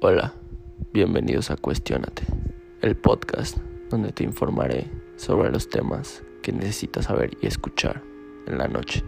Hola, bienvenidos a Cuestiónate, el podcast donde te informaré sobre los temas que necesitas saber y escuchar en la noche.